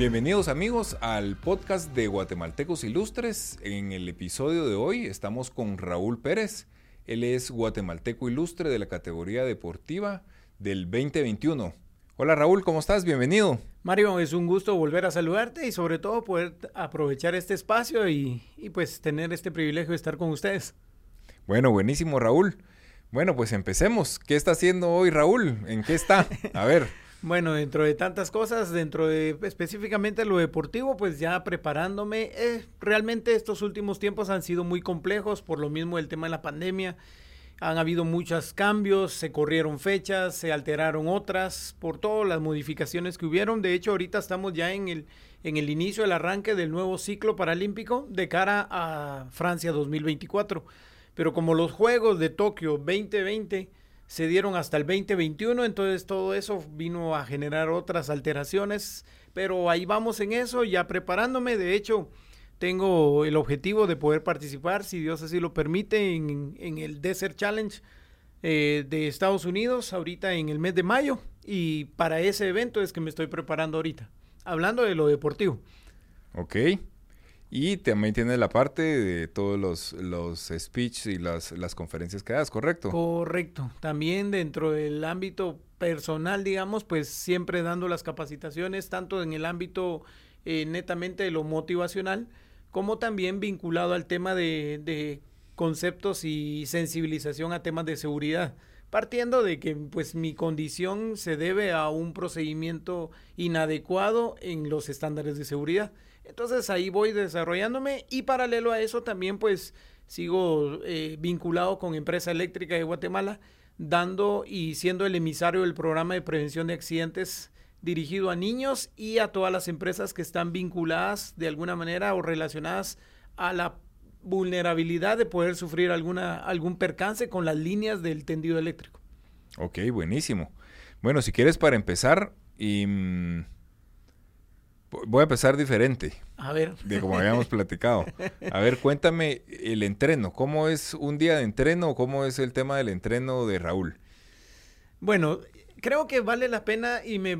Bienvenidos amigos al podcast de Guatemaltecos Ilustres. En el episodio de hoy estamos con Raúl Pérez. Él es guatemalteco ilustre de la categoría deportiva del 2021. Hola Raúl, ¿cómo estás? Bienvenido. Mario, es un gusto volver a saludarte y sobre todo poder aprovechar este espacio y, y pues tener este privilegio de estar con ustedes. Bueno, buenísimo Raúl. Bueno, pues empecemos. ¿Qué está haciendo hoy Raúl? ¿En qué está? A ver. Bueno, dentro de tantas cosas, dentro de específicamente lo deportivo, pues ya preparándome. Eh, realmente estos últimos tiempos han sido muy complejos por lo mismo el tema de la pandemia. Han habido muchos cambios, se corrieron fechas, se alteraron otras por todas las modificaciones que hubieron. De hecho, ahorita estamos ya en el, en el inicio del arranque del nuevo ciclo paralímpico de cara a Francia 2024. Pero como los Juegos de Tokio 2020 se dieron hasta el 2021, entonces todo eso vino a generar otras alteraciones, pero ahí vamos en eso, ya preparándome, de hecho tengo el objetivo de poder participar, si Dios así lo permite, en, el Desert Challenge eh, de Estados Unidos, ahorita en el mes de mayo, y para ese evento es que me estoy preparando ahorita, hablando de lo deportivo. Ok. Y también tiene la parte de todos los, los speech y las, las conferencias que das, ¿correcto? Correcto. También dentro del ámbito personal, digamos, pues siempre dando las capacitaciones, tanto en el ámbito eh, netamente de lo motivacional, como también vinculado al tema de, de conceptos y sensibilización a temas de seguridad partiendo de que pues mi condición se debe a un procedimiento inadecuado en los estándares de seguridad. Entonces ahí voy desarrollándome y paralelo a eso también pues sigo eh, vinculado con Empresa Eléctrica de Guatemala, dando y siendo el emisario del programa de prevención de accidentes dirigido a niños y a todas las empresas que están vinculadas de alguna manera o relacionadas a la vulnerabilidad de poder sufrir alguna, algún percance con las líneas del tendido eléctrico. Ok, buenísimo. Bueno, si quieres para empezar, y, mm, Voy a empezar diferente. A ver. De como habíamos platicado. A ver, cuéntame el entreno. ¿Cómo es un día de entreno? ¿Cómo es el tema del entreno de Raúl? Bueno, creo que vale la pena y me,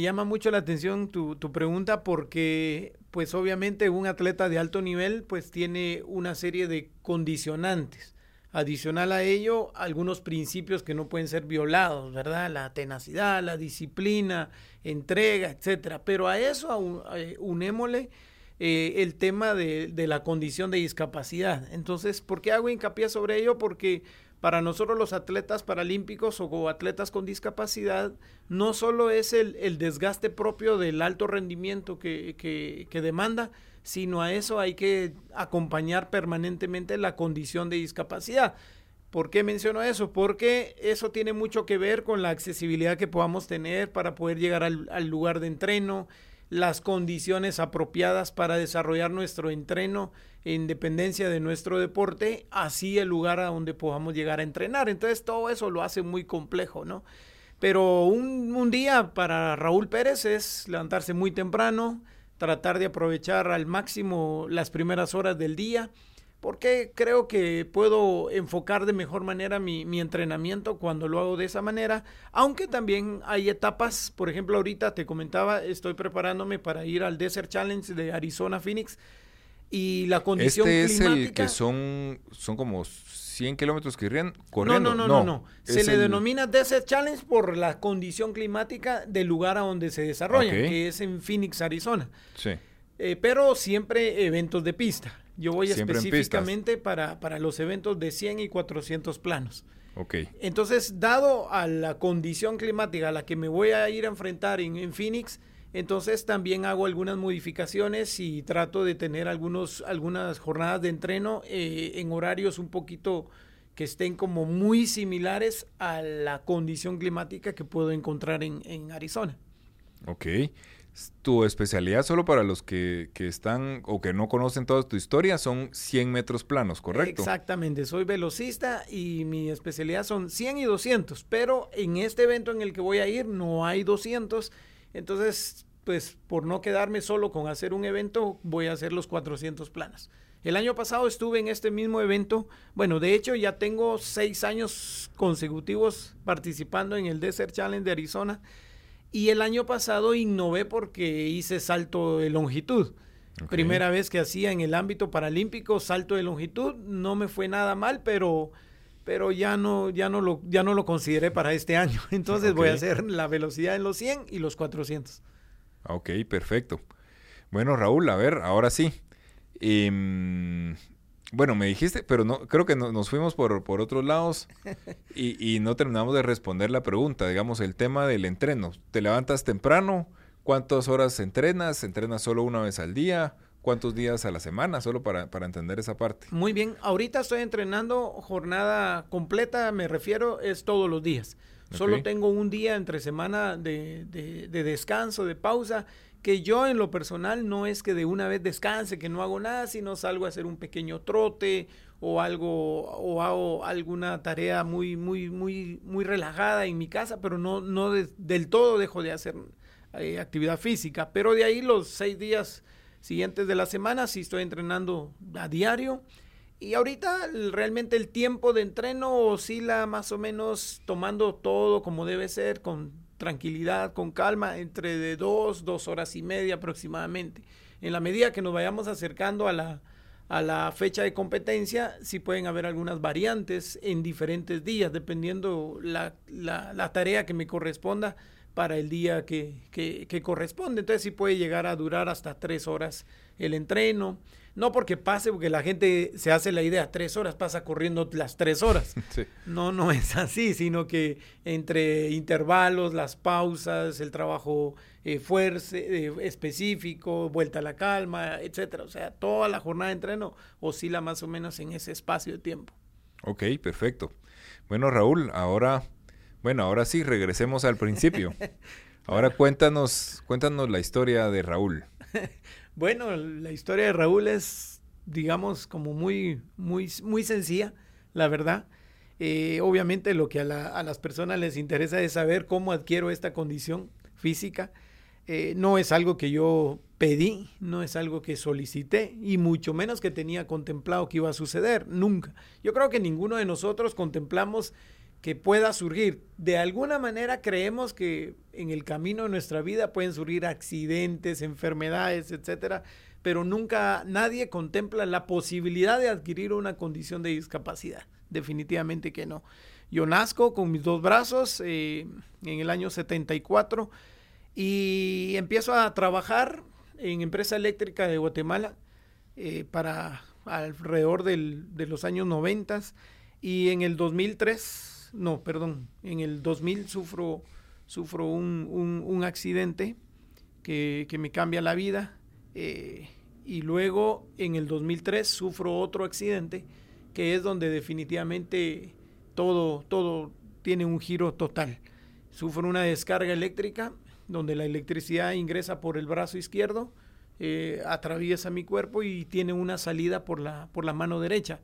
llama mucho la atención tu, tu, pregunta porque, pues obviamente un atleta de alto nivel, pues tiene una serie de condicionantes. Adicional a ello, algunos principios que no pueden ser violados, ¿verdad? La tenacidad, la disciplina, entrega, etcétera. Pero a eso eh, unémosle eh, el tema de, la condición de discapacidad. Entonces, ¿por qué hago hincapié sobre ello? Porque para nosotros los atletas paralímpicos o atletas con discapacidad, no solo es el, desgaste propio del alto rendimiento que demanda, sino a eso hay que acompañar permanentemente la condición de discapacidad. ¿Por qué menciono eso? Porque eso tiene mucho que ver con la accesibilidad que podamos tener para poder llegar al, lugar de entreno, las condiciones apropiadas para desarrollar nuestro entreno en dependencia de nuestro deporte, así el lugar a donde podamos llegar a entrenar. Entonces todo eso lo hace muy complejo, ¿no? Pero un, un día para Raúl Pérez es levantarse muy temprano, tratar de aprovechar al máximo las primeras horas del día, porque creo que puedo enfocar de mejor manera mi, mi, entrenamiento cuando lo hago de esa manera, aunque también hay etapas, por ejemplo ahorita te comentaba, estoy preparándome para ir al Desert Challenge de Arizona Phoenix y la condición este es el que son, son como 100 kilómetros que irían corriendo. No, no, no, no. Se le denomina Desert Challenge por la condición climática del lugar a donde se desarrolla, que es en Phoenix, Arizona. Sí. Eh, pero siempre eventos de pista. Yo voy específicamente para, para los eventos de 100 y 400 planos. Ok. Entonces, dado a la condición climática a la que me voy a ir a enfrentar en, en Phoenix, entonces también hago algunas modificaciones y trato de tener algunos, algunas jornadas de entreno eh, en horarios un poquito que estén como muy similares a la condición climática que puedo encontrar en, en Arizona. Ok. Tu especialidad, solo para los que, que, están o que no conocen toda tu historia, son 100 metros planos, ¿correcto? Exactamente, soy velocista y mi especialidad son 100 y 200, pero en este evento en el que voy a ir no hay 200 entonces, pues por no quedarme solo con hacer un evento, voy a hacer los 400 planas. El año pasado estuve en este mismo evento. Bueno, de hecho ya tengo seis años consecutivos participando en el Desert Challenge de Arizona. Y el año pasado innové porque hice salto de longitud. Primera vez que hacía en el ámbito paralímpico salto de longitud, no me fue nada mal, pero, pero ya, no, ya, no lo, ya no lo consideré para este año. Entonces voy a hacer la velocidad en los 100 y los 400. Ok, perfecto. Bueno, Raúl, a ver, ahora sí. Em, bueno, me dijiste, pero no, creo que nos fuimos por, por otros lados y, y, no terminamos de responder la pregunta. Digamos, el tema del entreno. ¿Te levantas temprano? ¿Cuántas horas entrenas? ¿Entrenas solo una vez al día? ¿Cuántos días a la semana? Solo para, para entender esa parte. Muy bien, ahorita estoy entrenando jornada completa, me refiero, es todos los días. Solo tengo un día entre semana de, de, descanso, de pausa, que yo en lo personal no es que de una vez descanse, que no hago nada, sino salgo a hacer un pequeño trote o algo, o hago alguna tarea muy, muy, muy, muy relajada en mi casa, pero no, no del todo dejo de hacer eh, actividad física. Pero de ahí los seis días siguientes de la semana sí estoy entrenando a diario. Y ahorita realmente el tiempo de entreno oscila más o menos tomando todo como debe ser, con tranquilidad, con calma, entre de dos, dos horas y media aproximadamente. En la medida que nos vayamos acercando a la, a la fecha de competencia, sí pueden haber algunas variantes en diferentes días, dependiendo la, la, la tarea que me corresponda para el día que, que, corresponde. Entonces sí puede llegar a durar hasta tres horas el entreno. No porque pase, porque la gente se hace la idea, tres horas, pasa corriendo las tres horas. No, no es así, sino que entre intervalos, las pausas, el trabajo eh, fuerza, eh, específico, vuelta a la calma, etcétera. O sea, toda la jornada de entreno oscila más o menos en ese espacio de tiempo. Ok, perfecto. Bueno, Raúl, ahora bueno, ahora sí, regresemos al principio. Ahora cuéntanos, cuéntanos la historia de Raúl. bueno, la historia de Raúl es, digamos, como muy, muy, muy sencilla, la verdad. Eh, obviamente lo que a, las personas les interesa es saber cómo adquiero esta condición física. Eh, no es algo que yo pedí, no es algo que solicité y mucho menos que tenía contemplado que iba a suceder, nunca. Yo creo que ninguno de nosotros contemplamos que pueda surgir. De alguna manera creemos que en el camino de nuestra vida pueden surgir accidentes, enfermedades, etcétera, pero nunca nadie contempla la posibilidad de adquirir una condición de discapacidad. Definitivamente que no. Yo nazco con mis dos brazos eh, en el año 74 y empiezo a trabajar en empresa eléctrica de Guatemala eh, para alrededor de los años 90 y en el 2003 no, perdón, en el 2000 sufro, sufro un, accidente que, me cambia la vida eh, y luego en el 2003 sufro otro accidente que es donde definitivamente todo, todo tiene un giro total. Sufro una descarga eléctrica donde la electricidad ingresa por el brazo izquierdo, eh, atraviesa mi cuerpo y tiene una salida por la, por la mano derecha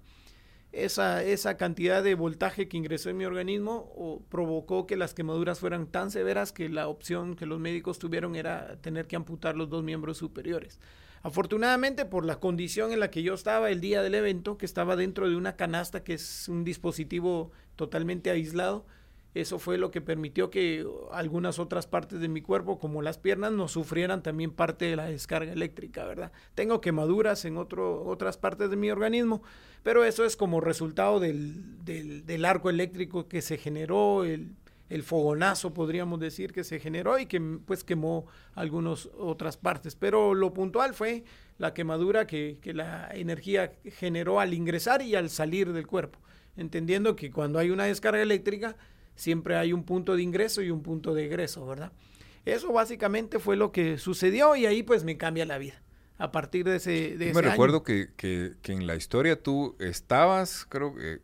esa, esa cantidad de voltaje que ingresó en mi organismo provocó que las quemaduras fueran tan severas que la opción que los médicos tuvieron era tener que amputar los dos miembros superiores. Afortunadamente, por la condición en la que yo estaba el día del evento, que estaba dentro de una canasta que es un dispositivo totalmente aislado, eso fue lo que permitió que algunas otras partes de mi cuerpo, como las piernas, no sufrieran también parte de la descarga eléctrica, ¿verdad? Tengo quemaduras en otras partes de mi organismo, pero eso es como resultado del, arco eléctrico que se generó, el, fogonazo, podríamos decir, que se generó y que pues quemó algunas otras partes. Pero lo puntual fue la quemadura que, que la energía generó al ingresar y al salir del cuerpo, entendiendo que cuando hay una descarga eléctrica, siempre hay un punto de ingreso y un punto de egreso, ¿verdad? Eso básicamente fue lo que sucedió y ahí pues me cambia la vida. A partir de ese, de Me recuerdo Que, que, que, en la historia tú estabas, creo que,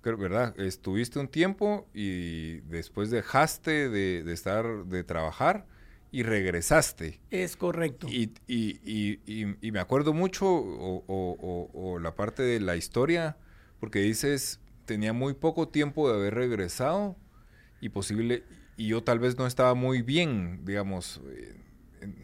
creo, ¿verdad? Estuviste un tiempo y después dejaste de, de estar, de trabajar y regresaste. Es correcto. Y, y, y, y me acuerdo mucho, o, o, o, la parte de la historia, porque dices, tenía muy poco tiempo de haber regresado y posible, y yo tal vez no estaba muy bien, digamos, eh,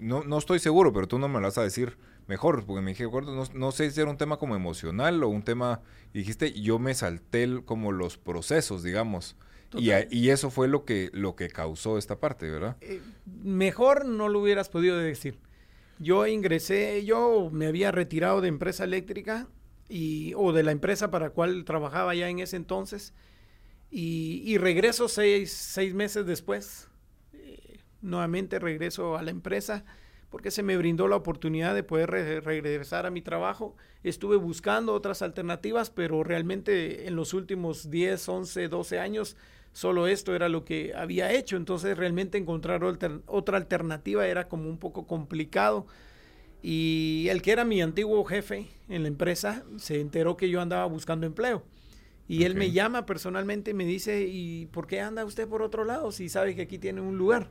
no, no estoy seguro, pero tú no me lo vas a decir mejor, porque me dije, no, no sé si era un tema como emocional o un tema, y dijiste, yo me salté como los procesos, digamos, Y, y, eso fue lo que, lo que causó esta parte, ¿verdad? Eh, mejor no lo hubieras podido decir. Yo ingresé, yo me había retirado de empresa eléctrica o de la empresa para la cual trabajaba ya en ese entonces y, regreso seis, seis, meses después. Eh, nuevamente regreso a la empresa porque se me brindó la oportunidad de poder regresar a mi trabajo. Estuve buscando otras alternativas, pero realmente en los últimos 10, 11, 12 años solo esto era lo que había hecho. Entonces realmente encontrar otra alternativa era como un poco complicado. Y el que era mi antiguo jefe en la empresa se enteró que yo andaba buscando empleo. Y él me llama personalmente y me dice, ¿y por qué anda usted por otro lado si sabe que aquí tiene un lugar?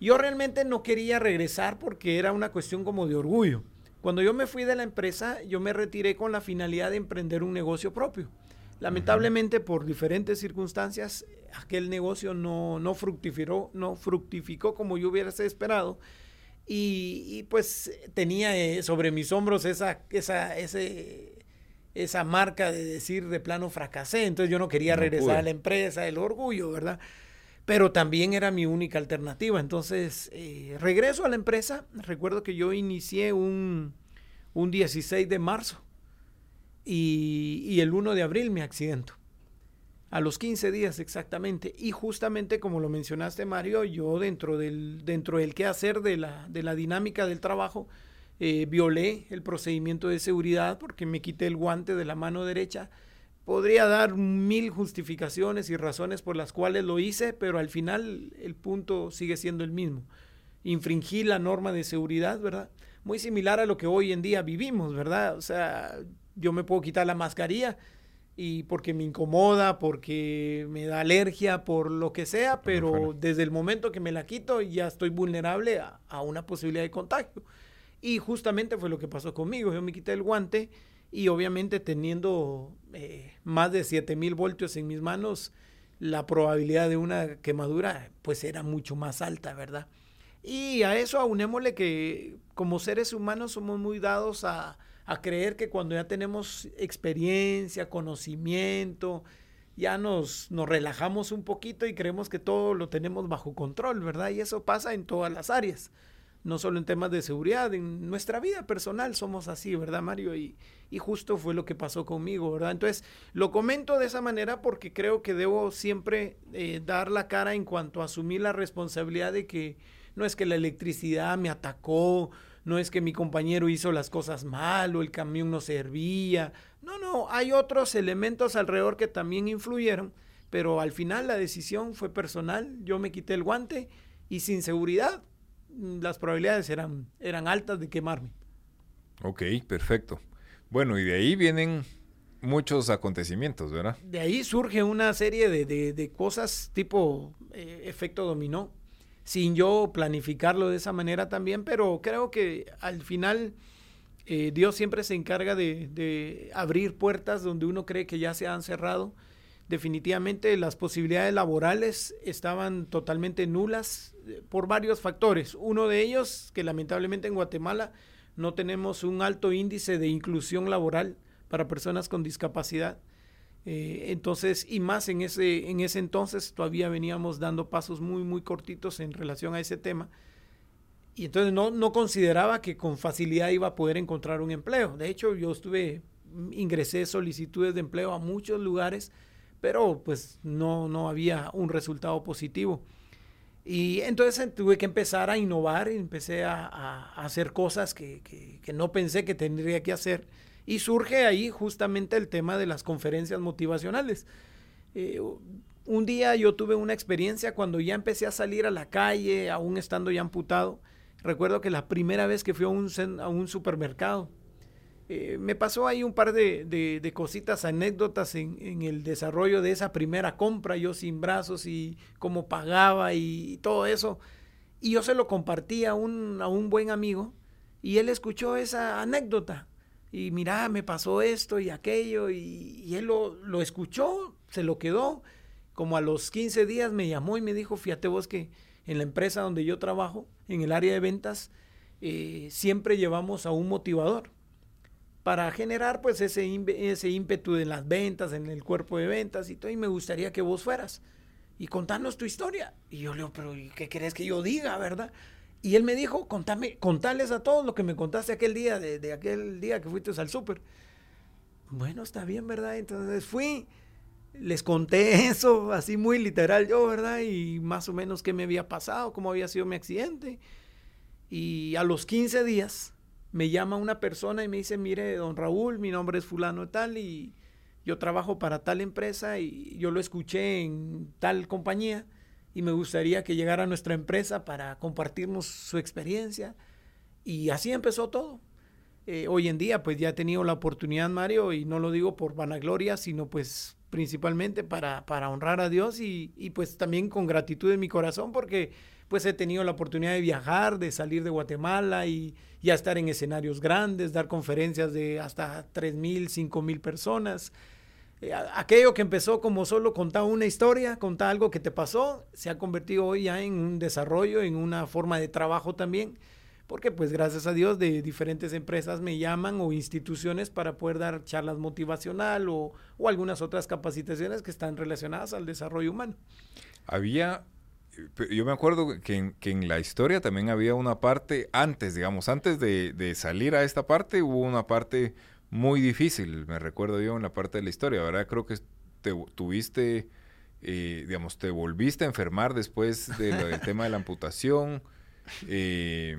Yo realmente no quería regresar porque era una cuestión como de orgullo. Cuando yo me fui de la empresa, yo me retiré con la finalidad de emprender un negocio propio. Lamentablemente, por diferentes circunstancias, aquel negocio no, no, fructificó, no fructificó como yo hubiera esperado. Y, pues tenía eh, sobre mis hombros esa, esa, ese, esa marca de decir de plano fracasé. Entonces yo no quería regresar a la empresa, el orgullo, ¿verdad? pero también era mi única alternativa. Entonces, eh, regreso a la empresa. Recuerdo que yo inicié un, 16 de marzo y, el 1 de abril me accidento. A los 15 días exactamente. Y justamente como lo mencionaste, Mario, yo dentro del, dentro del quehacer de la, de la dinámica del trabajo, eh, violé el procedimiento de seguridad porque me quité el guante de la mano derecha Podría dar mil justificaciones y razones por las cuales lo hice, pero al final el punto sigue siendo el mismo. Infringí la norma de seguridad, ¿verdad? Muy similar a lo que hoy en día vivimos, ¿verdad? O sea, yo me puedo quitar la mascarilla y porque me incomoda, porque me da alergia, por lo que sea, pero desde el momento que me la quito ya estoy vulnerable a, a una posibilidad de contagio. Y justamente fue lo que pasó conmigo. Yo me quité el guante y obviamente teniendo eh, más de 7000 voltios en mis manos, la probabilidad de una quemadura pues era mucho más alta, ¿verdad? Y a eso aunémosle que como seres humanos somos muy dados a, a creer que cuando ya tenemos experiencia, conocimiento, ya nos, nos relajamos un poquito y creemos que todo lo tenemos bajo control, ¿verdad? Y eso pasa en todas las áreas no solo en temas de seguridad, en nuestra vida personal somos así, ¿verdad, Mario? Y, y, justo fue lo que pasó conmigo, ¿verdad? Entonces, lo comento de esa manera porque creo que debo siempre eh, dar la cara en cuanto a asumir la responsabilidad de que no es que la electricidad me atacó, no es que mi compañero hizo las cosas mal o el camión no servía. No, no, hay otros elementos alrededor que también influyeron, pero al final la decisión fue personal, yo me quité el guante y sin seguridad las probabilidades eran, eran altas de quemarme. Ok, perfecto. Bueno, y de ahí vienen muchos acontecimientos, ¿verdad? De ahí surge una serie de, cosas tipo eh, efecto dominó, sin yo planificarlo de esa manera también, pero creo que al final eh, Dios siempre se encarga de, de, abrir puertas donde uno cree que ya se han cerrado definitivamente las posibilidades laborales estaban totalmente nulas eh, por varios factores. Uno de ellos, que lamentablemente en Guatemala no tenemos un alto índice de inclusión laboral para personas con discapacidad. Eh, entonces, y más en ese, en ese entonces, todavía veníamos dando pasos muy, muy cortitos en relación a ese tema. Y entonces no, no consideraba que con facilidad iba a poder encontrar un empleo. De hecho, yo estuve, ingresé solicitudes de empleo a muchos lugares pero pues no, no había un resultado positivo. Y entonces tuve que empezar a innovar empecé a, hacer cosas que, que, no pensé que tendría que hacer. Y surge ahí justamente el tema de las conferencias motivacionales. Eh, un día yo tuve una experiencia cuando ya empecé a salir a la calle, aún estando ya amputado. Recuerdo que la primera vez que fui a un, a un supermercado, eh, me pasó ahí un par de, cositas, anécdotas en, el desarrollo de esa primera compra, yo sin brazos y cómo pagaba y, todo eso. Y yo se lo compartí a un, a un buen amigo y él escuchó esa anécdota. Y mira, me pasó esto y aquello y, él lo, escuchó, se lo quedó. Como a los 15 días me llamó y me dijo, fíjate vos que en la empresa donde yo trabajo, en el área de ventas, eh, siempre llevamos a un motivador para generar pues ese, ese ímpetu de las ventas, en el cuerpo de ventas y todo, y me gustaría que vos fueras. y contanos tu historia. Y yo le digo, pero ¿qué querés que yo diga, verdad? Y él me dijo, contame, contales a todos lo que me contaste aquel día, de, aquel día que fuiste al súper. Bueno, está bien, ¿verdad? Entonces fui, les conté eso, así muy literal yo, ¿verdad? Y más o menos qué me había pasado, cómo había sido mi accidente. Y a los 15 días me llama una persona y me dice, mire, don Raúl, mi nombre es fulano tal y yo trabajo para tal empresa y yo lo escuché en tal compañía y me gustaría que llegara a nuestra empresa para compartirnos su experiencia. Y así empezó todo. Eh, hoy en día pues ya he tenido la oportunidad, Mario, y no lo digo por vanagloria, sino pues principalmente para, para honrar a Dios y, y, pues también con gratitud en mi corazón porque pues he tenido la oportunidad de viajar, de salir de Guatemala y ya estar en escenarios grandes, dar conferencias de hasta 3.000, 5.000 personas. Eh, aquello que empezó como solo contar una historia, contar algo que te pasó, se ha convertido hoy ya en un desarrollo, en una forma de trabajo también porque pues gracias a Dios de diferentes empresas me llaman o instituciones para poder dar charlas motivacional o, algunas otras capacitaciones que están relacionadas al desarrollo humano. Había, yo me acuerdo que en, que en la historia también había una parte antes, digamos, antes de, de, salir a esta parte hubo una parte muy difícil, me recuerdo yo en la parte de la historia, ¿verdad? Creo que te, tuviste, eh, digamos, te volviste a enfermar después de del tema de la amputación. Eh,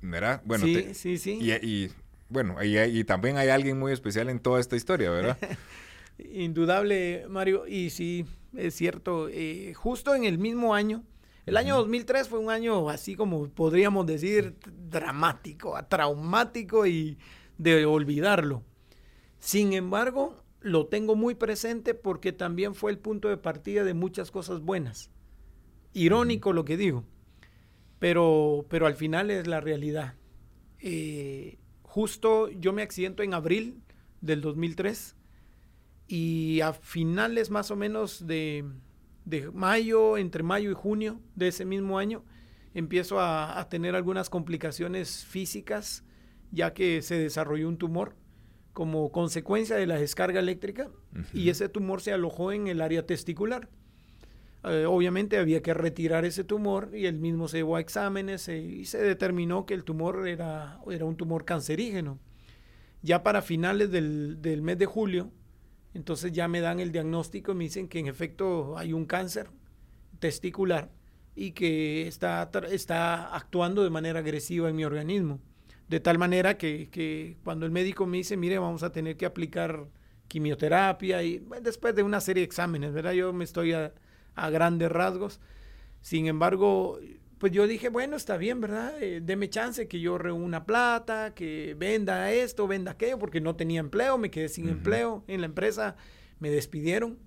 ¿verdad? Bueno, sí, sí, sí. Y, bueno, y, y, también hay alguien muy especial en toda esta historia, ¿verdad? Indudable, Mario. Y sí, es cierto. Eh, justo en el mismo año, el año 2003 fue un año así como podríamos decir dramático, traumático y de olvidarlo. Sin embargo, lo tengo muy presente porque también fue el punto de partida de muchas cosas buenas. Irónico lo que digo pero, pero al final es la realidad. Eh, justo yo me accidento en abril del 2003 y a finales más o menos de, de mayo, entre mayo y junio de ese mismo año, empiezo a, a, tener algunas complicaciones físicas, ya que se desarrolló un tumor como consecuencia de la descarga eléctrica uh -huh. y ese tumor se alojó en el área testicular. Eh, obviamente había que retirar ese tumor y él mismo se llevó a exámenes eh, y se determinó que el tumor era, era un tumor cancerígeno. Ya para finales del, del, mes de julio, entonces ya me dan el diagnóstico y me dicen que en efecto hay un cáncer testicular y que está, está actuando de manera agresiva en mi organismo. De tal manera que, que cuando el médico me dice, mire, vamos a tener que aplicar quimioterapia y bueno, después de una serie de exámenes, ¿verdad? Yo me estoy... A, a grandes rasgos. Sin embargo, pues yo dije, bueno, está bien, ¿verdad? Eh, deme chance que yo reúna plata, que venda esto, venda aquello, porque no tenía empleo, me quedé sin uh -huh. empleo en la empresa, me despidieron,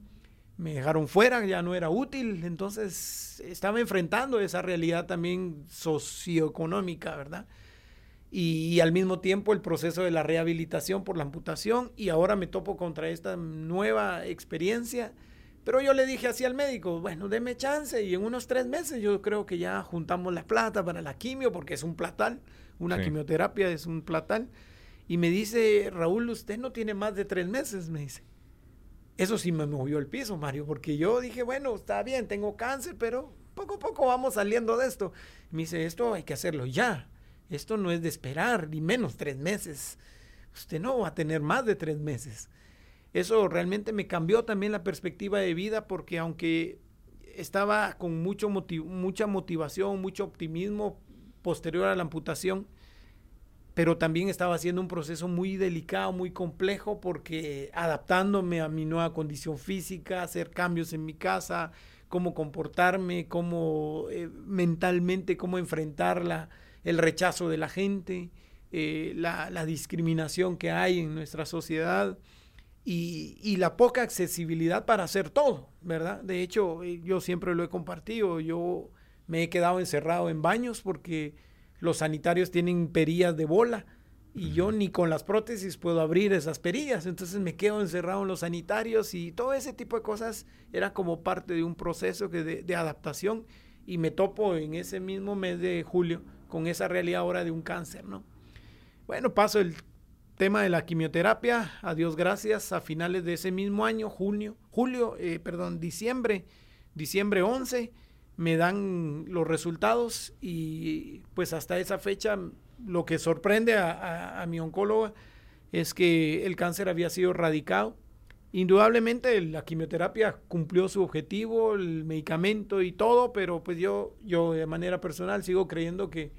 me dejaron fuera, ya no era útil, entonces estaba enfrentando esa realidad también socioeconómica, ¿verdad? Y, y, al mismo tiempo el proceso de la rehabilitación por la amputación y ahora me topo contra esta nueva experiencia pero yo le dije así al médico, bueno, deme chance y en unos tres meses yo creo que ya juntamos la plata para la quimio, porque es un platal, una sí. quimioterapia es un platal. Y me dice, Raúl, usted no tiene más de tres meses, me dice. Eso sí me movió el piso, Mario, porque yo dije, bueno, está bien, tengo cáncer, pero poco a poco vamos saliendo de esto. me dice, esto hay que hacerlo ya. Esto no es de esperar, ni menos tres meses. Usted no va a tener más de tres meses eso realmente me cambió también la perspectiva de vida porque aunque estaba con mucho motiv mucha motivación, mucho optimismo posterior a la amputación, pero también estaba haciendo un proceso muy delicado, muy complejo, porque adaptándome a mi nueva condición física, hacer cambios en mi casa, cómo comportarme, cómo eh, mentalmente, cómo enfrentar el rechazo de la gente, eh, la, la discriminación que hay en nuestra sociedad y, y, la poca accesibilidad para hacer todo, ¿verdad? De hecho, eh, yo siempre lo he compartido, yo me he quedado encerrado en baños porque los sanitarios tienen perillas de bola y yo ni con las prótesis puedo abrir esas perillas, entonces me quedo encerrado en los sanitarios y todo ese tipo de cosas era como parte de un proceso que de, de adaptación y me topo en ese mismo mes de julio con esa realidad ahora de un cáncer, ¿no? Bueno, paso el tema de la quimioterapia, a Dios gracias, a finales de ese mismo año, junio, julio, eh, perdón, diciembre diciembre 11, me dan los resultados y pues hasta esa fecha lo que sorprende a, mi oncóloga es que el cáncer había sido erradicado. Indudablemente la quimioterapia cumplió su objetivo, el medicamento y todo, pero pues yo, yo de manera personal sigo creyendo que,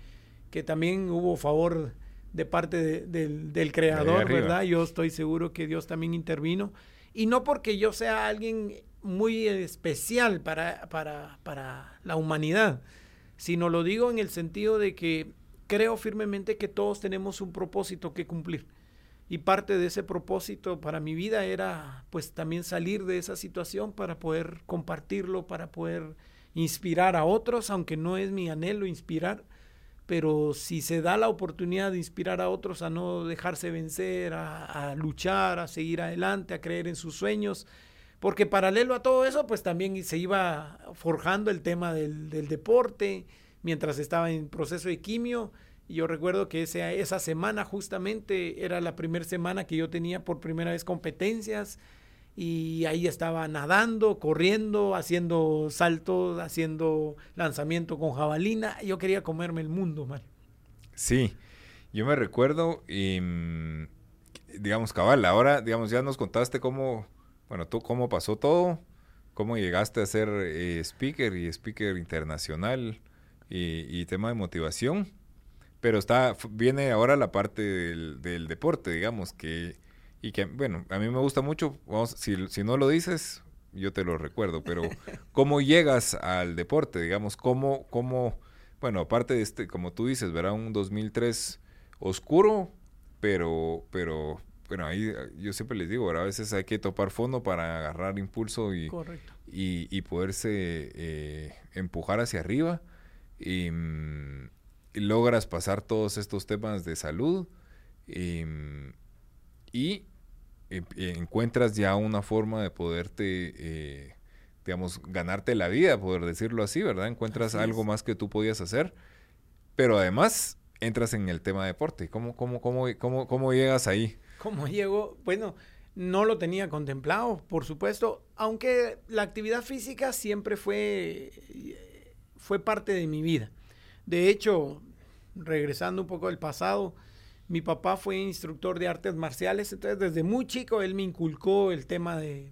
que también hubo favor de parte del, del, creador, ¿verdad? Yo estoy seguro que Dios también intervino. Y no porque yo sea alguien muy especial para, para, para la humanidad, sino lo digo en el sentido de que creo firmemente que todos tenemos un propósito que cumplir. Y parte de ese propósito para mi vida era pues también salir de esa situación para poder compartirlo, para poder inspirar a otros, aunque no es mi anhelo inspirar, pero si se da la oportunidad de inspirar a otros a no dejarse vencer, a, luchar, a seguir adelante, a creer en sus sueños, porque paralelo a todo eso, pues también se iba forjando el tema del, deporte, mientras estaba en proceso de quimio. Y yo recuerdo que ese, esa semana justamente era la primera semana que yo tenía por primera vez competencias y ahí estaba nadando, corriendo, haciendo saltos, haciendo lanzamiento con jabalina. Yo quería comerme el mundo, man. Sí, yo me recuerdo y, digamos, cabal, ahora, digamos, ya nos contaste cómo, bueno, tú cómo pasó todo, cómo llegaste a ser eh, speaker y speaker internacional y, tema de motivación. Pero está, viene ahora la parte del, del deporte, digamos, que y que, bueno, a mí me gusta mucho, vamos, si, si no lo dices, yo te lo recuerdo, pero ¿cómo llegas al deporte? Digamos, ¿cómo, cómo, bueno, aparte de este, como tú dices, verá un 2003 oscuro, pero, pero, bueno, ahí yo siempre les digo, a veces hay que topar fondo para agarrar impulso y, y, poderse eh, empujar hacia arriba y, mm, y, logras pasar todos estos temas de salud y, mm, y eh, encuentras ya una forma de poderte, eh, digamos, ganarte la vida, poder decirlo así, ¿verdad? Encuentras algo más que tú podías hacer, pero además entras en el tema deporte. ¿Cómo, cómo, cómo, cómo, cómo llegas ahí? ¿Cómo llego? Bueno, no lo tenía contemplado, por supuesto, aunque la actividad física siempre fue, fue parte de mi vida. De hecho, regresando un poco al pasado, mi papá fue instructor de artes marciales, entonces desde muy chico él me inculcó el tema de,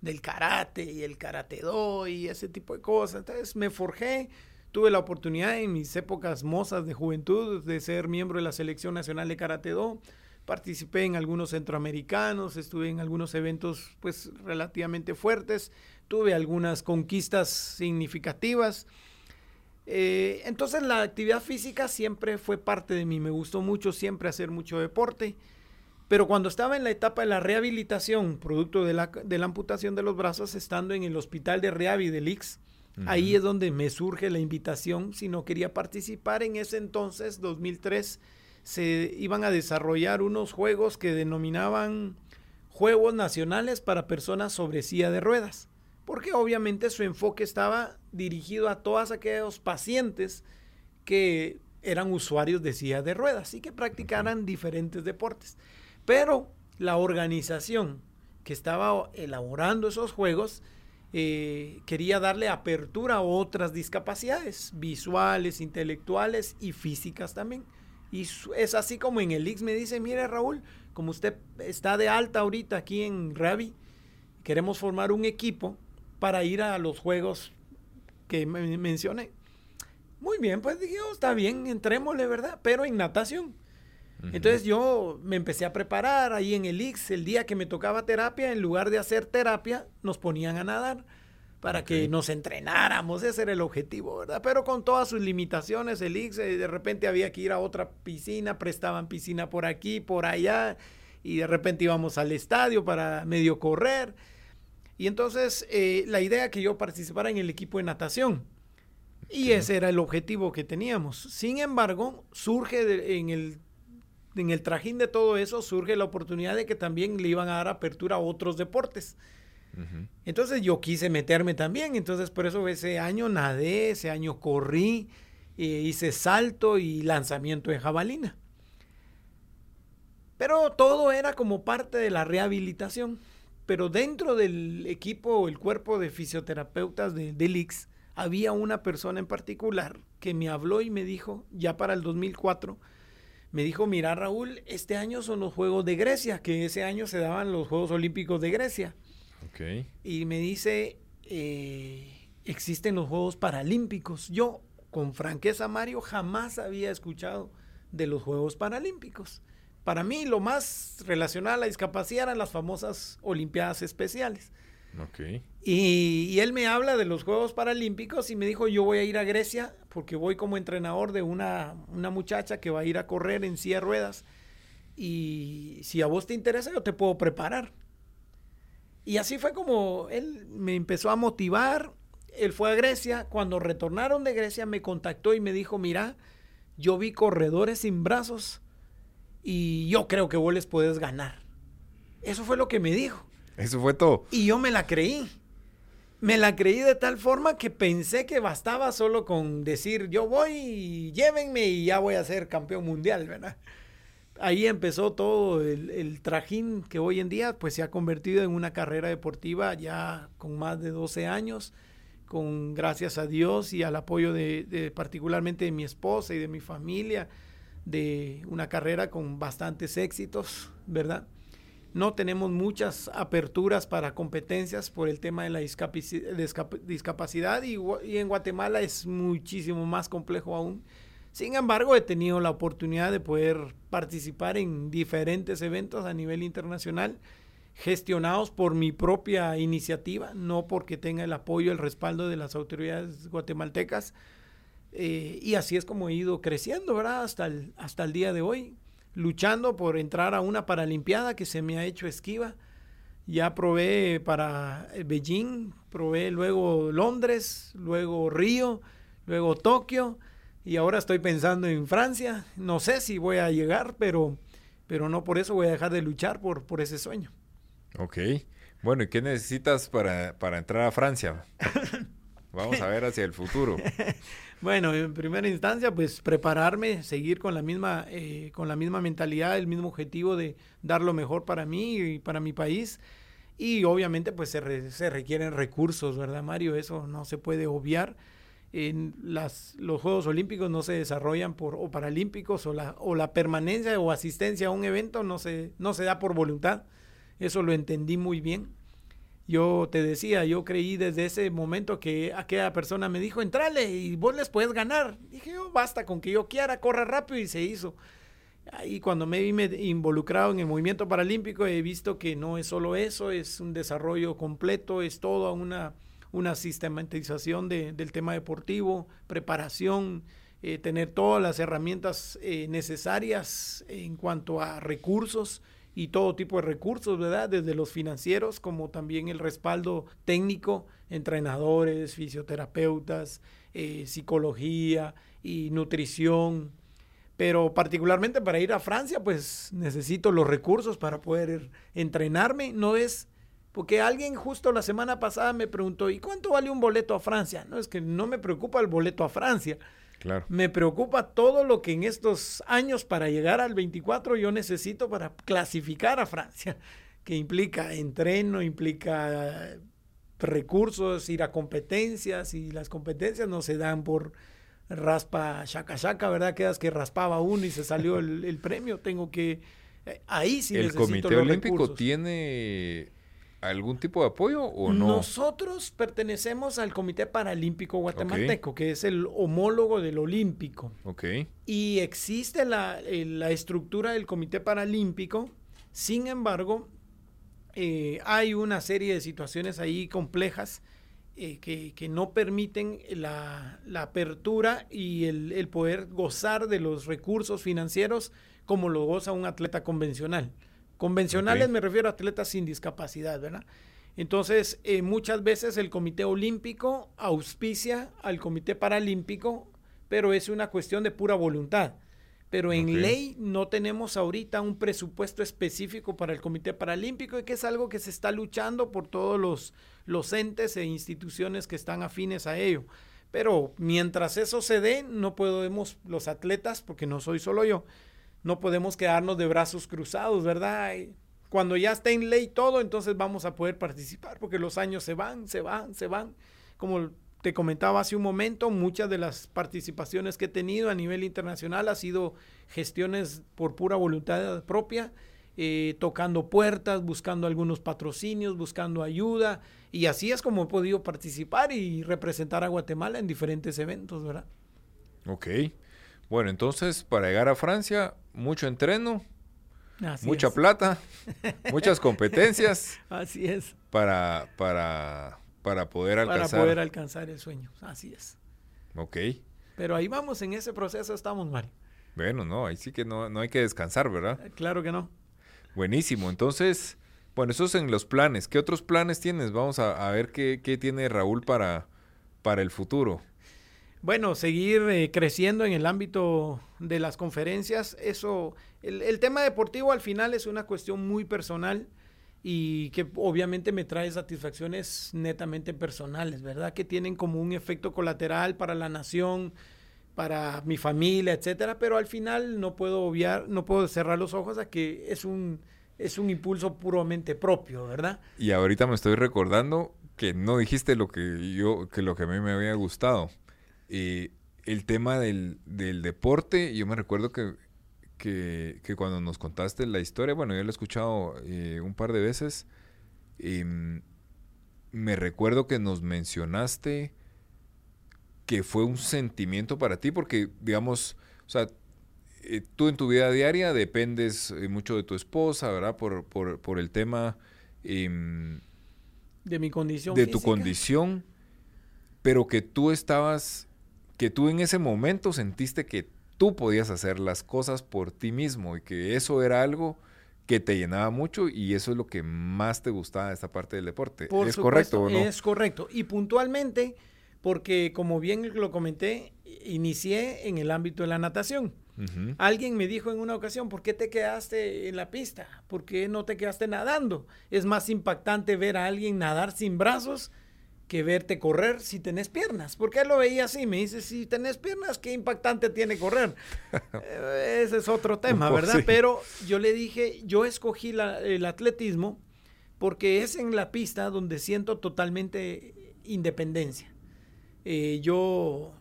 del karate y el karate do y ese tipo de cosas. Entonces me forjé, tuve la oportunidad en mis épocas mozas de juventud de ser miembro de la Selección Nacional de Karate Do. Participé en algunos centroamericanos, estuve en algunos eventos pues relativamente fuertes, tuve algunas conquistas significativas. Eh, entonces la actividad física siempre fue parte de mí, me gustó mucho siempre hacer mucho deporte, pero cuando estaba en la etapa de la rehabilitación, producto de la, de la amputación de los brazos, estando en el hospital de Rehabi del IX, ahí es donde me surge la invitación, si no quería participar en ese entonces, 2003, se iban a desarrollar unos juegos que denominaban Juegos Nacionales para Personas sobre silla de ruedas porque obviamente su enfoque estaba dirigido a todos aquellos pacientes que eran usuarios de silla de ruedas y que practicaran diferentes deportes. Pero la organización que estaba elaborando esos juegos eh, quería darle apertura a otras discapacidades, visuales, intelectuales y físicas también. Y es así como en el Ix me dice, mire Raúl, como usted está de alta ahorita aquí en Ravi, queremos formar un equipo para ir a los juegos que mencioné. Muy bien, pues dije, oh, está bien, entrémosle, ¿verdad? Pero en natación. Entonces yo me empecé a preparar ahí en el Ix, el día que me tocaba terapia, en lugar de hacer terapia, nos ponían a nadar para que nos entrenáramos, ese era el objetivo, ¿verdad? Pero con todas sus limitaciones, el Ix, eh, de repente había que ir a otra piscina, prestaban piscina por aquí, por allá, y de repente íbamos al estadio para medio correr. Y entonces eh, la idea que yo participara en el equipo de natación. Y ese era el objetivo que teníamos. Sin embargo, surge en, el, en el trajín de todo eso, surge la oportunidad de que también le iban a dar apertura a otros deportes. Entonces yo quise meterme también. Entonces por eso ese año nadé, ese año corrí, eh, hice salto y lanzamiento de jabalina. Pero todo era como parte de la rehabilitación. Pero dentro del equipo o el cuerpo de fisioterapeutas de, de había una persona en particular que me habló y me dijo, ya para el 2004, me dijo, mira Raúl, este año son los Juegos de Grecia, que ese año se daban los Juegos Olímpicos de Grecia. Okay. Y me dice, eh, existen los Juegos Paralímpicos. Yo, con franqueza, Mario, jamás había escuchado de los Juegos Paralímpicos. Para mí, lo más relacionado a la discapacidad eran las famosas Olimpiadas Especiales. Okay. Y, él me habla de los Juegos Paralímpicos y me dijo, yo voy a ir a Grecia porque voy como entrenador de una, una muchacha que va a ir a correr en silla de ruedas. Y si a vos te interesa, yo te puedo preparar. Y así fue como él me empezó a motivar. Él fue a Grecia. Cuando retornaron de Grecia me contactó y me dijo, mira, yo vi corredores sin brazos y yo creo que vos les puedes ganar. Eso fue lo que me dijo. Eso fue todo. Y yo me la creí. Me la creí de tal forma que pensé que bastaba solo con decir, yo voy, llévenme y ya voy a ser campeón mundial, ¿verdad? Ahí empezó todo el, trajín que hoy en día pues se ha convertido en una carrera deportiva ya con más de 12 años, con gracias a Dios y al apoyo de particularmente de mi esposa y de mi familia, de una carrera con bastantes éxitos, ¿verdad? No tenemos muchas aperturas para competencias por el tema de la discapacidad y, en Guatemala es muchísimo más complejo aún. Sin embargo, he tenido la oportunidad de poder participar en diferentes eventos a nivel internacional gestionados por mi propia iniciativa, no porque tenga el apoyo, el respaldo de las autoridades guatemaltecas. Eh, y así es como he ido creciendo, ¿verdad? Hasta el, hasta el día de hoy luchando por entrar a una Paralimpiada que se me ha hecho esquiva. Ya probé para eh, Beijing, probé luego Londres, luego Río, luego Tokio y ahora estoy pensando en Francia. No sé si voy a llegar, pero, pero no por eso voy a dejar de luchar por, por ese sueño. Ok. Bueno, ¿y qué necesitas para, para entrar a Francia? Vamos a ver hacia el futuro. bueno, en primera instancia, pues prepararme, seguir con la misma, eh, con la misma mentalidad, el mismo objetivo de dar lo mejor para mí y para mi país. Y obviamente, pues se, requieren recursos, ¿verdad, Mario? Eso no se puede obviar. En las, los Juegos Olímpicos no se desarrollan por, o Paralímpicos, o la, o la permanencia o asistencia a un evento no se, no se da por voluntad. Eso lo entendí muy bien yo te decía, yo creí desde ese momento que aquella persona me dijo, entrale y vos les puedes ganar. Dije, yo, basta con que yo quiera, corra rápido y se hizo. Ahí cuando me vi involucrado en el movimiento paralímpico he visto que no es solo eso, es un desarrollo completo, es toda una, una sistematización del tema deportivo, preparación, eh, tener todas las herramientas eh, necesarias en cuanto a recursos y todo tipo de recursos, ¿verdad? Desde los financieros como también el respaldo técnico, entrenadores, fisioterapeutas, eh, psicología y nutrición. Pero particularmente para ir a Francia, pues necesito los recursos para poder entrenarme. No es porque alguien justo la semana pasada me preguntó, ¿y cuánto vale un boleto a Francia? No es que no me preocupa el boleto a Francia me preocupa todo lo que en estos años para llegar al 24 yo necesito para clasificar a Francia, que implica entreno, implica recursos, ir a competencias y las competencias no se dan por raspa chaca chaca, ¿verdad? Quedas que raspaba uno y se salió el, premio. Tengo que... Eh, ahí sí el Comité Olímpico tiene algún tipo de apoyo o no? Nosotros pertenecemos al Comité Paralímpico Guatemalteco, que es el homólogo del Olímpico. Ok. Y existe la, la estructura del Comité Paralímpico, sin embargo, eh, hay una serie de situaciones ahí complejas eh, que, que, no permiten la, la apertura y el, el poder gozar de los recursos financieros como lo goza un atleta convencional. Convencionales me refiero a atletas sin discapacidad, ¿verdad? Entonces, eh, muchas veces el Comité Olímpico auspicia al Comité Paralímpico, pero es una cuestión de pura voluntad. Pero en ley no tenemos ahorita un presupuesto específico para el Comité Paralímpico y que es algo que se está luchando por todos los, los entes e instituciones que están afines a ello. Pero mientras eso se dé, no podemos los atletas, porque no soy solo yo, no podemos quedarnos de brazos cruzados, ¿verdad? cuando ya esté en ley todo, entonces vamos a poder participar, porque los años se van, se van, se van. Como te comentaba hace un momento, muchas de las participaciones que he tenido a nivel internacional ha sido gestiones por pura voluntad propia, eh, tocando puertas, buscando algunos patrocinios, buscando ayuda, y así es como he podido participar y representar a Guatemala en diferentes eventos, ¿verdad? Ok. Bueno, entonces para llegar a Francia, mucho entreno, mucha plata, muchas competencias. Así es. Para, para para poder alcanzar. Para poder alcanzar el sueño, así es. Ok. Pero ahí vamos, en ese proceso estamos, Mario. Bueno, no, ahí sí que no, no hay que descansar, ¿verdad? Eh, claro que no. Buenísimo, entonces, bueno, eso es en los planes. ¿Qué otros planes tienes? Vamos a, ver qué, tiene Raúl para, para el futuro. Bueno, seguir eh, creciendo en el ámbito de las conferencias. Eso, el, el tema deportivo al final es una cuestión muy personal y que obviamente me trae satisfacciones netamente personales, ¿verdad? Que tienen como un efecto colateral para la nación, para mi familia, etcétera, pero al final no puedo obviar, no puedo cerrar los ojos a que es un es un impulso puramente propio, ¿verdad? Y ahorita me estoy recordando que no dijiste lo que yo que lo que a mí me había gustado. Y el tema del, del deporte, yo me recuerdo que que, cuando nos contaste la historia, bueno, yo la he escuchado eh, un par de veces, em, me recuerdo que nos mencionaste que fue un sentimiento para ti, porque, digamos, o sea, eh, tú en tu vida diaria dependes eh, mucho de tu esposa, ¿verdad? Por, por, por el tema... Em, de mi condición. De tu condición, pero que tú estabas, que tú en ese momento sentiste que tú podías hacer las cosas por ti mismo y que eso era algo que te llenaba mucho y eso es lo que más te gustaba de esta parte del deporte. ¿Es correcto o no? Es correcto. Y puntualmente, porque como bien lo comenté, inicié en el ámbito de la natación. Alguien me dijo en una ocasión, ¿por qué te quedaste en la pista? ¿Por qué no te quedaste nadando? Es más impactante ver a alguien nadar sin brazos que verte correr si tenés piernas. Porque él lo veía así, me dice, si tenés piernas, qué impactante tiene correr. Eh, ese es otro tema, pues ¿verdad? Pero yo le dije, yo escogí el atletismo porque es en la pista donde siento totalmente independencia. Eh, yo,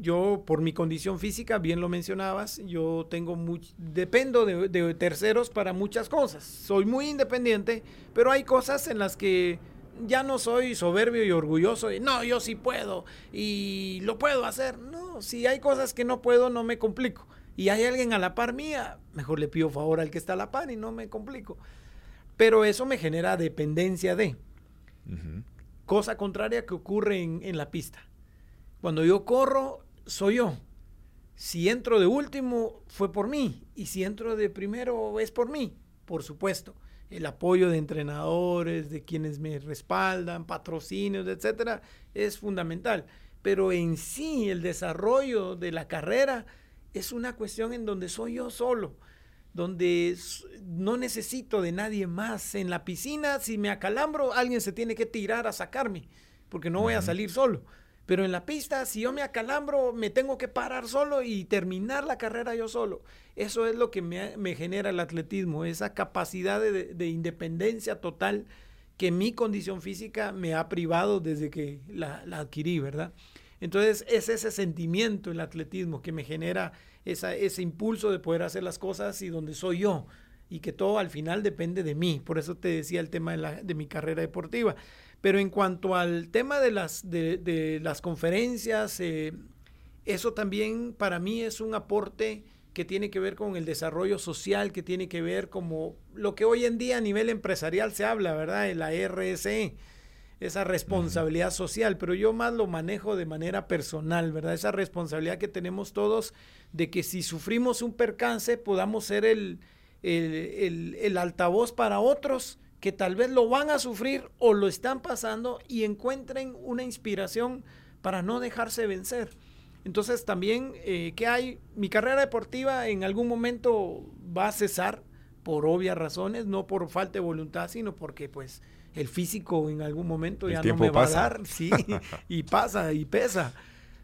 yo, por mi condición física, bien lo mencionabas, yo tengo mucho, dependo de, de terceros para muchas cosas. Soy muy independiente, pero hay cosas en las que ya no soy soberbio y orgulloso y no, yo sí puedo y lo puedo hacer. No, si hay cosas que no puedo, no me complico. Y hay alguien a la par mía, mejor le pido favor al que está a la par y no me complico. Pero eso me genera dependencia de. Cosa contraria que ocurre en, en la pista. Cuando yo corro, soy yo. Si entro de último, fue por mí. Y si entro de primero, es por mí, por supuesto el apoyo de entrenadores, de quienes me respaldan, patrocinios, etcétera, es fundamental. Pero en sí, el desarrollo de la carrera es una cuestión en donde soy yo solo, donde no necesito de nadie más. En la piscina, si me acalambro, alguien se tiene que tirar a sacarme, porque no voy a salir solo. Pero en la pista, si yo me acalambro, me tengo que parar solo y terminar la carrera yo solo. Eso es lo que me, genera el atletismo, esa capacidad de, independencia total que mi condición física me ha privado desde que la, adquirí, ¿verdad? Entonces es ese sentimiento el atletismo que me genera ese impulso de poder hacer las cosas y donde soy yo y que todo al final depende de mí. Por eso te decía el tema de mi carrera deportiva. Pero en cuanto al tema de las, de, las conferencias, eh, eso también para mí es un aporte que tiene que ver con el desarrollo social, que tiene que ver como lo que hoy en día a nivel empresarial se habla, ¿verdad? En la RSE, esa responsabilidad social, pero yo más lo manejo de manera personal, ¿verdad? Esa responsabilidad que tenemos todos de que si sufrimos un percance podamos ser el, el, el altavoz para otros que tal vez lo van a sufrir o lo están pasando y encuentren una inspiración para no dejarse vencer. Entonces también, eh, ¿qué hay? Mi carrera deportiva en algún momento va a cesar por obvias razones, no por falta de voluntad, sino porque pues el físico en algún momento ya no me va a dar, sí, y pasa y pesa.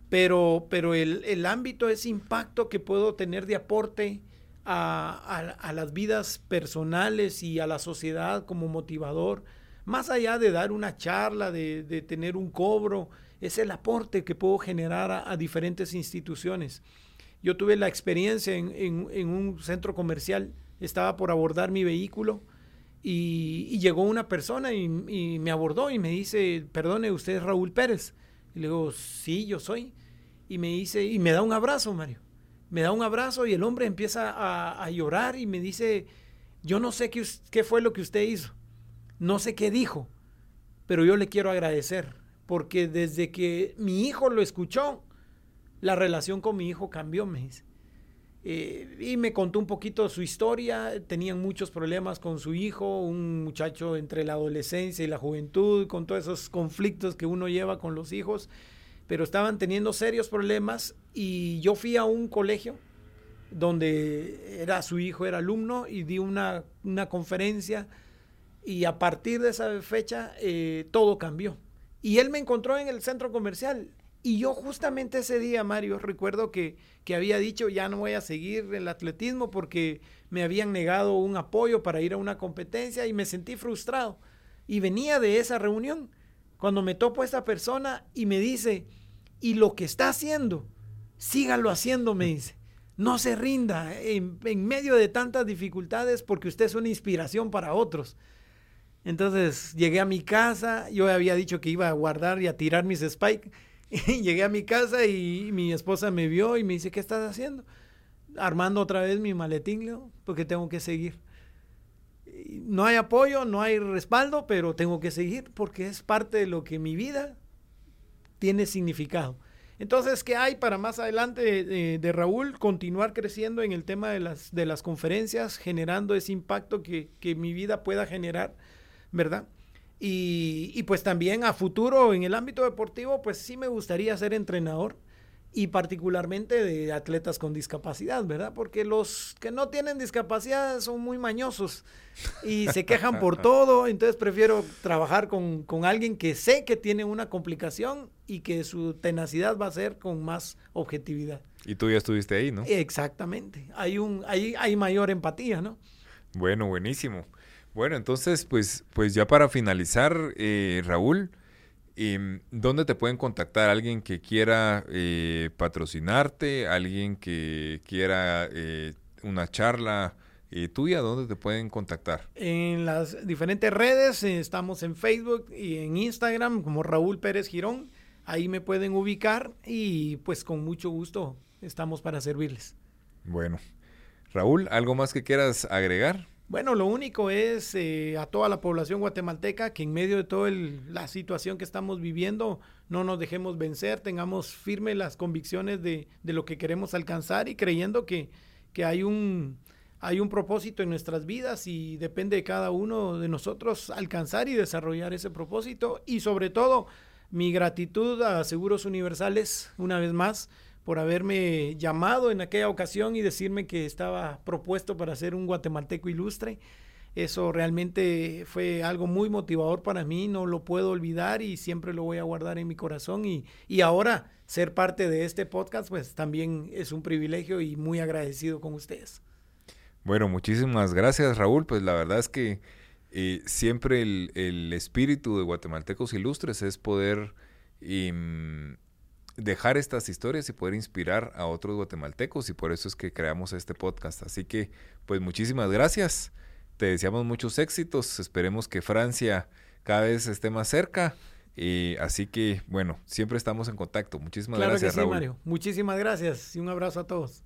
Pero, pero el, el ámbito, ese impacto que puedo tener de aporte a, las vidas personales y a la sociedad como motivador, más allá de dar una charla, de, tener un cobro, es el aporte que puedo generar a, diferentes instituciones. Yo tuve la experiencia en, un centro comercial, estaba por abordar mi vehículo y, llegó una persona y, me abordó y me dice, perdone, usted es Raúl Pérez. Y le digo, sí, yo soy. Y me dice, y me da un abrazo, Mario me da un abrazo y el hombre empieza a, llorar y me dice, yo no sé qué, fue lo que usted hizo, no sé qué dijo, pero yo le quiero agradecer, porque desde que mi hijo lo escuchó, la relación con mi hijo cambió, me dice. Eh, y me contó un poquito su historia, tenían muchos problemas con su hijo, un muchacho entre la adolescencia y la juventud, con todos esos conflictos que uno lleva con los hijos pero estaban teniendo serios problemas y yo fui a un colegio donde era su hijo, era alumno y di una, conferencia y a partir de esa fecha eh, todo cambió. Y él me encontró en el centro comercial y yo justamente ese día, Mario, recuerdo que, que había dicho ya no voy a seguir el atletismo porque me habían negado un apoyo para ir a una competencia y me sentí frustrado. Y venía de esa reunión cuando me topo a esta persona y me dice, y lo que está haciendo, sígalo haciendo, me dice. No se rinda en, medio de tantas dificultades porque usted es una inspiración para otros. Entonces llegué a mi casa, yo había dicho que iba a guardar y a tirar mis spikes. llegué a mi casa y mi esposa me vio y me dice, ¿qué estás haciendo? Armando otra vez mi maletín, porque tengo que seguir. No hay apoyo, no hay respaldo, pero tengo que seguir porque es parte de lo que mi vida tiene significado. Entonces, ¿qué hay para más adelante de, Raúl? Continuar creciendo en el tema de las, de las conferencias, generando ese impacto que, mi vida pueda generar, ¿verdad? Y, y, pues también a futuro en el ámbito deportivo, pues sí me gustaría ser entrenador y particularmente de atletas con discapacidad, ¿verdad? Porque los que no tienen discapacidad son muy mañosos y se quejan por todo, entonces prefiero trabajar con, alguien que sé que tiene una complicación y que su tenacidad va a ser con más objetividad. Y tú ya estuviste ahí, ¿no? Exactamente, hay, un, hay, hay mayor empatía, ¿no? Bueno, buenísimo. Bueno, entonces, pues, pues ya para finalizar, eh, Raúl, ¿Dónde te pueden contactar? ¿Alguien que quiera eh, patrocinarte? ¿Alguien que quiera eh, una charla eh, tuya? ¿Dónde te pueden contactar? En las diferentes redes, estamos en Facebook y en Instagram como Raúl Pérez Girón. Ahí me pueden ubicar y pues con mucho gusto estamos para servirles. Bueno, Raúl, ¿algo más que quieras agregar? Bueno, lo único es eh, a toda la población guatemalteca que en medio de toda la situación que estamos viviendo no nos dejemos vencer, tengamos firmes las convicciones de, lo que queremos alcanzar y creyendo que, que hay, un, hay un propósito en nuestras vidas y depende de cada uno de nosotros alcanzar y desarrollar ese propósito. Y sobre todo mi gratitud a Seguros Universales una vez más por haberme llamado en aquella ocasión y decirme que estaba propuesto para ser un guatemalteco ilustre. Eso realmente fue algo muy motivador para mí, no lo puedo olvidar y siempre lo voy a guardar en mi corazón. Y, y ahora ser parte de este podcast, pues también es un privilegio y muy agradecido con ustedes. Bueno, muchísimas gracias Raúl. Pues la verdad es que eh, siempre el, el, espíritu de Guatemaltecos Ilustres es poder em, dejar estas historias y poder inspirar a otros guatemaltecos y por eso es que creamos este podcast. Así que, pues muchísimas gracias. Te deseamos muchos éxitos. Esperemos que Francia cada vez esté más cerca. Y así que, bueno, siempre estamos en contacto. Muchísimas gracias, Mario. Muchísimas gracias y un abrazo a todos.